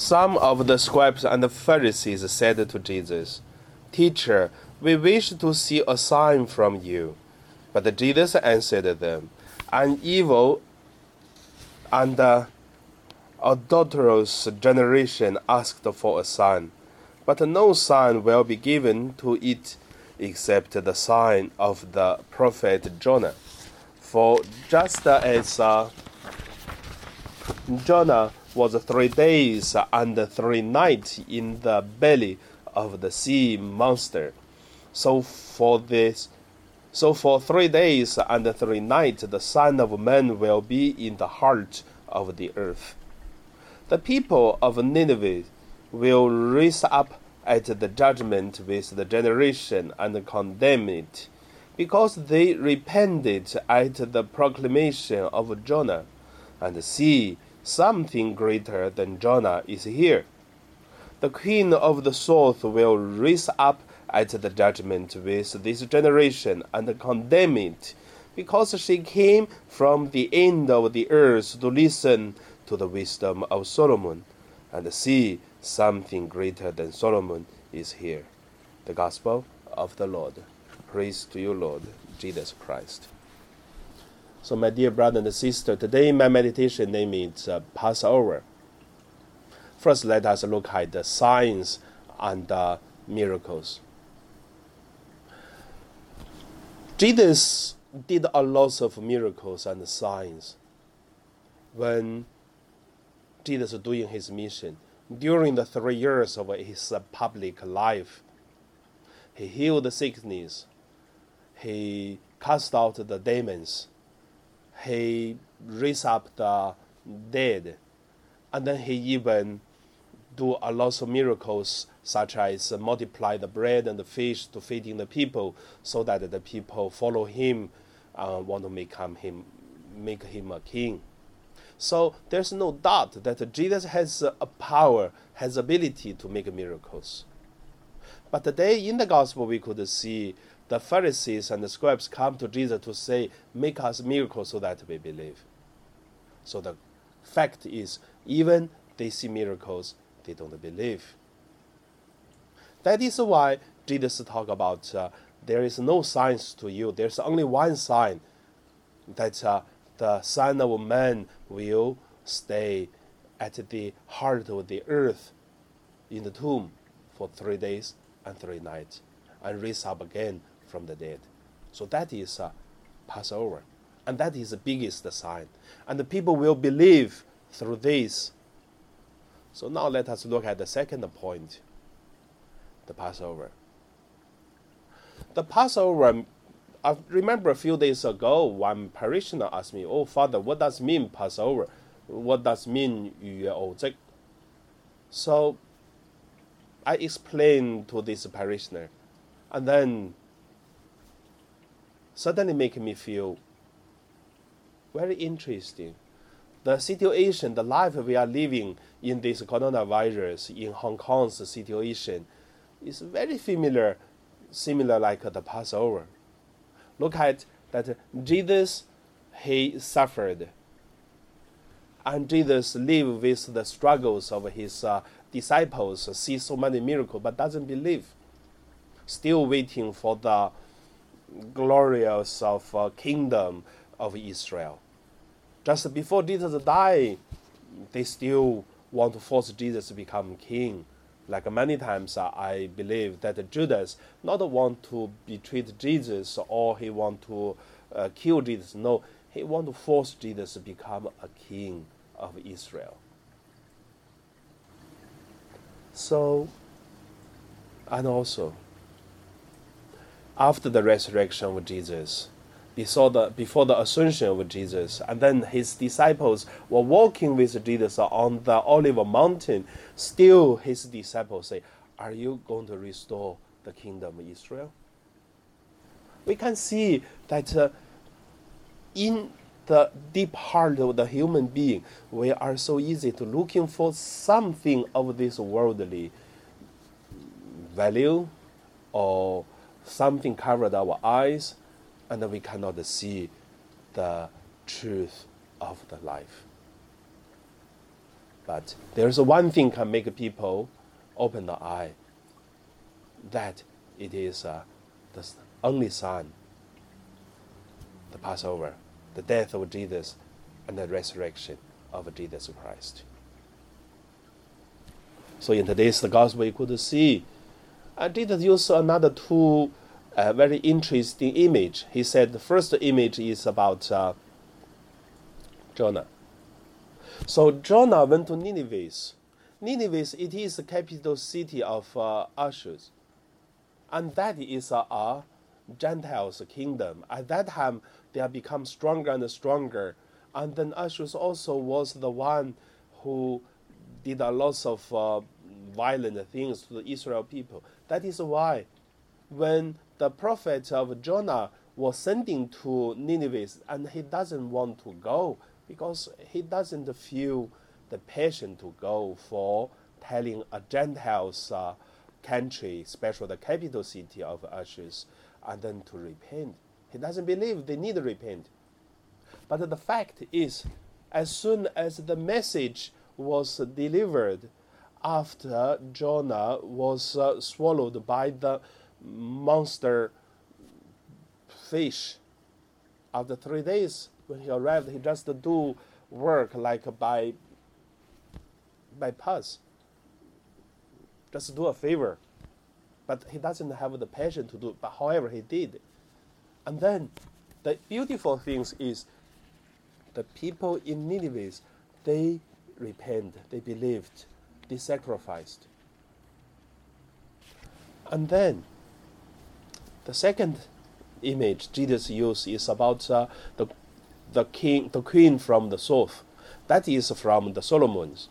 Some of the scribes and the Pharisees said to Jesus, Teacher, we wish to see a sign from you. But Jesus answered them, An evil and uh, adulterous generation asked for a sign, but no sign will be given to it except the sign of the prophet Jonah. For just as uh, Jonah was three days and three nights in the belly of the sea monster, so for this so for three days and three nights the Son of Man will be in the heart of the earth. The people of Nineveh will rise up at the judgment with the generation and condemn it, because they repented at the proclamation of Jonah, and see, something greater than Jonah is here. The queen of the south will rise up at the judgment with this generation and condemn it, because she came from the end of the earth to listen to the wisdom of Solomon, and see something greater than Solomon is here. The Gospel of the Lord. Praise to you, Lord Jesus Christ. So, my dear brother and sister, today my meditation name is uh, Passover. First, let us look at the signs and uh, miracles. Jesus did a lot of miracles and signs when Jesus was doing his mission. During the three years of his public life, he healed the sickness, he cast out the demons, he raised up the dead, and then he even do a lot of miracles such as multiply the bread and the fish to feeding the people so that the people follow him uh, want to become him make him a king. So there's no doubt that jesus has a power has ability to make miracles. But today in the gospel we could see the pharisees and the scribes come to jesus to say make us miracles so that we believe so the fact is even they see miracles they don't believe that is why Jesus talk about uh, there is no signs to you. There's only one sign that uh, the Son of Man will stay at the heart of the earth in the tomb for three days and three nights and rise up again from the dead. So that is uh, Passover. And that is the biggest sign. And the people will believe through this. So now let us look at the second point the Passover. The Passover, um, I remember a few days ago, one parishioner asked me, Oh, Father, what does mean Passover? What does mean 逾越奧跡? So I explained to this parishioner. And then suddenly making me feel very interesting. The situation, the life we are living in this coronavirus, in Hong Kong's situation, is very familiar, similar like the Passover. Look at that Jesus, he suffered. And Jesus lived with the struggles of his uh, disciples, see so many miracles, but doesn't believe. Still waiting for the glorious of uh, kingdom of Israel. Just before Jesus died, they still want to force Jesus to become king like many times uh, I believe that Judas not want to betray Jesus or he want to uh, kill Jesus. No, he want to force Jesus to become a king of Israel. So, and also, after the resurrection of Jesus, before the, before the ascension of Jesus. And then his disciples were walking with Jesus on the Olive Mountain. Still, his disciples say, Are you going to restore the kingdom of Israel? We can see that uh, in the deep heart of the human being, we are so easy to looking for something of this worldly value or something covered our eyes and we cannot see the truth of the life. But there's one thing can make people open the eye. That it is uh, the only sign, the Passover, the death of Jesus, and the resurrection of Jesus Christ. So in today's the gospel, we could see, and Jesus use another two uh, very interesting image. He said the first image is about uh, Jonah. So Jonah went to Nineveh. Nineveh, it is the capital city of uh, Ashur. And that is a, a Gentiles kingdom. At that time, they have become stronger and stronger. And then Ashur also was the one who did a lot of uh, violent things to the Israel people. That is why when the prophet of Jonah was sending to Nineveh and he doesn't want to go because he doesn't feel the passion to go for telling a Gentiles uh, country, especially the capital city of Ashur, and then to repent. He doesn't believe they need to repent. But the fact is, as soon as the message was delivered, after Jonah was uh, swallowed by the monster fish, after three days, when he arrived, he just do work like by by pass. Just do a favor. But he doesn't have the passion to do. But however, he did. And then the beautiful thing is the people in Nineveh, they repent, they believed, they sacrificed. And then the second image Jesus used is about uh, the, the king, the queen from the south. That is from the Solomon's.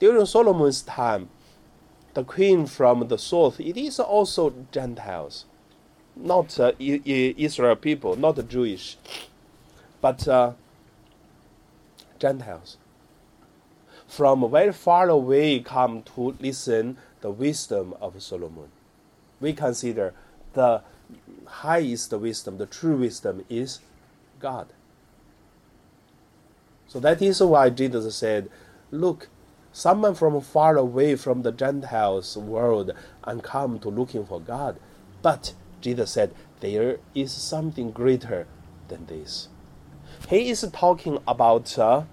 During Solomon's time, the queen from the south, it is also Gentiles, not uh, Israel people, not the Jewish, but uh, Gentiles. From very far away come to listen the wisdom of Solomon. We consider the highest wisdom, the true wisdom is God. So that is why Jesus said, Look, someone from far away from the Gentiles world and come to looking for God. But Jesus said, There is something greater than this. He is talking about uh,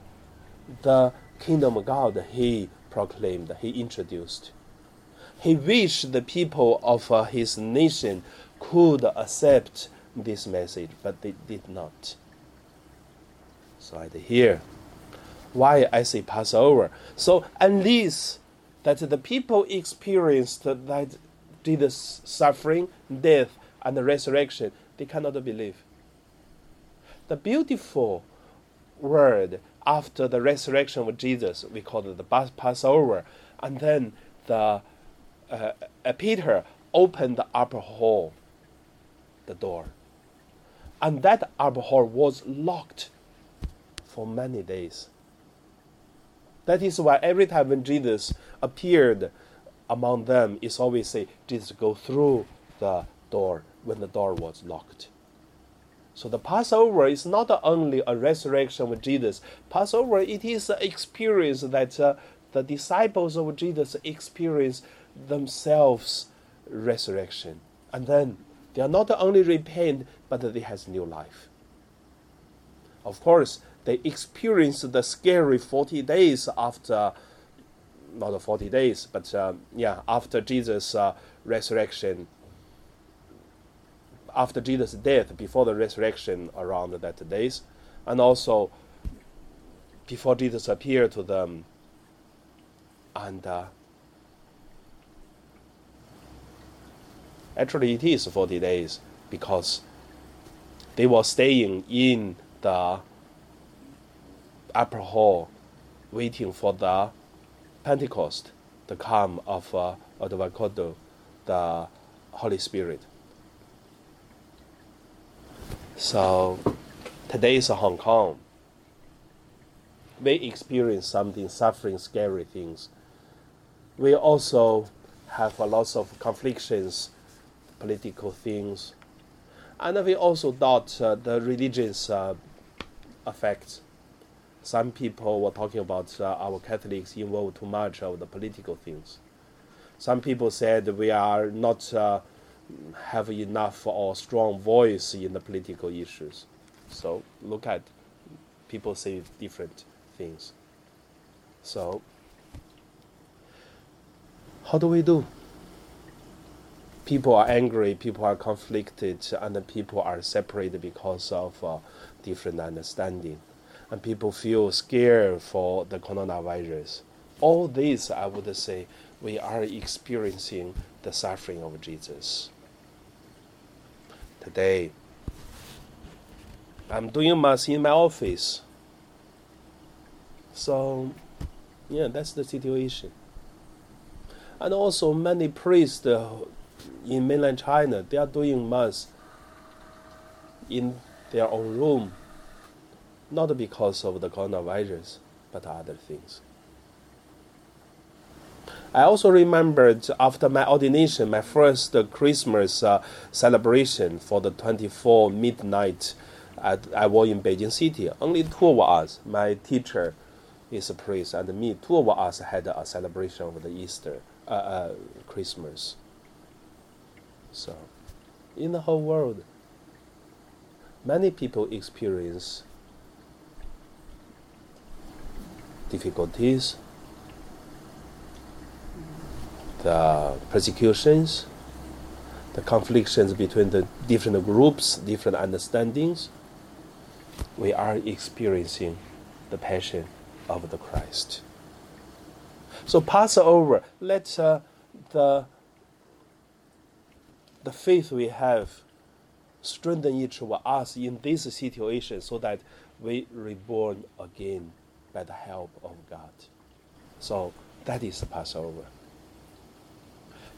the kingdom of God he proclaimed, he introduced. He wished the people of uh, his nation could accept this message, but they did not. So I hear why I say Passover. So unless that the people experienced that Jesus' suffering, death, and the resurrection, they cannot believe. The beautiful word after the resurrection of Jesus, we call it the Passover, and then the uh, uh, Peter opened the upper hall, the door, and that upper hall was locked for many days. That is why every time when Jesus appeared among them, it's always say Jesus go through the door when the door was locked. So the Passover is not only a resurrection of Jesus. Passover it is an experience that uh, the disciples of Jesus experience themselves resurrection, and then they are not only repent, but they has new life. Of course, they experience the scary 40 days after, not 40 days, but uh, yeah, after Jesus' uh, resurrection, after Jesus' death, before the resurrection around that days, and also before Jesus appeared to them. And uh, actually, it is 40 days because they were staying in the upper hall waiting for the Pentecost, the come of uh, the Holy Spirit. So today is Hong Kong. We experience something, suffering, scary things. We also have a lot of conflicts, political things, and we also doubt uh, the religious uh, effects Some people were talking about uh, our Catholics involved too much of the political things. Some people said we are not uh, have enough or strong voice in the political issues. So look at people say different things. So how do we do? People are angry, people are conflicted, and people are separated because of uh, different understanding. And people feel scared for the coronavirus. All this, I would say, we are experiencing the suffering of Jesus. Today, I'm doing mass in my office. So, yeah, that's the situation. And also, many priests in mainland China, they are doing mass in their own room, not because of the coronavirus, but other things. I also remembered after my ordination, my first Christmas uh, celebration for the 24 midnight. At, I was in Beijing City. Only two of us, my teacher is a priest, and me, two of us had a celebration of the Easter, uh, uh, Christmas. So, in the whole world, many people experience difficulties, the persecutions, the conflicts between the different groups, different understandings. We are experiencing the passion of the Christ. So Passover, let uh, the the faith we have strengthen each of us in this situation so that we reborn again by the help of God. So that is the Passover.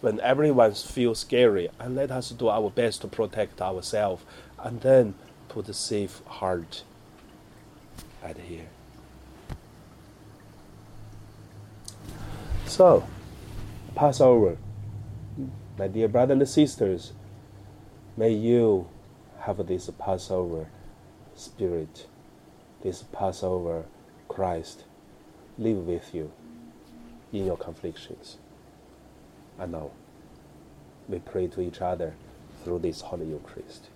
When everyone feels scary, and let us do our best to protect ourselves, and then put a safe heart at here. So, Passover my dear brothers and sisters, may you have this Passover spirit, this Passover Christ live with you in your conflictions. And now, we pray to each other through this Holy Eucharist.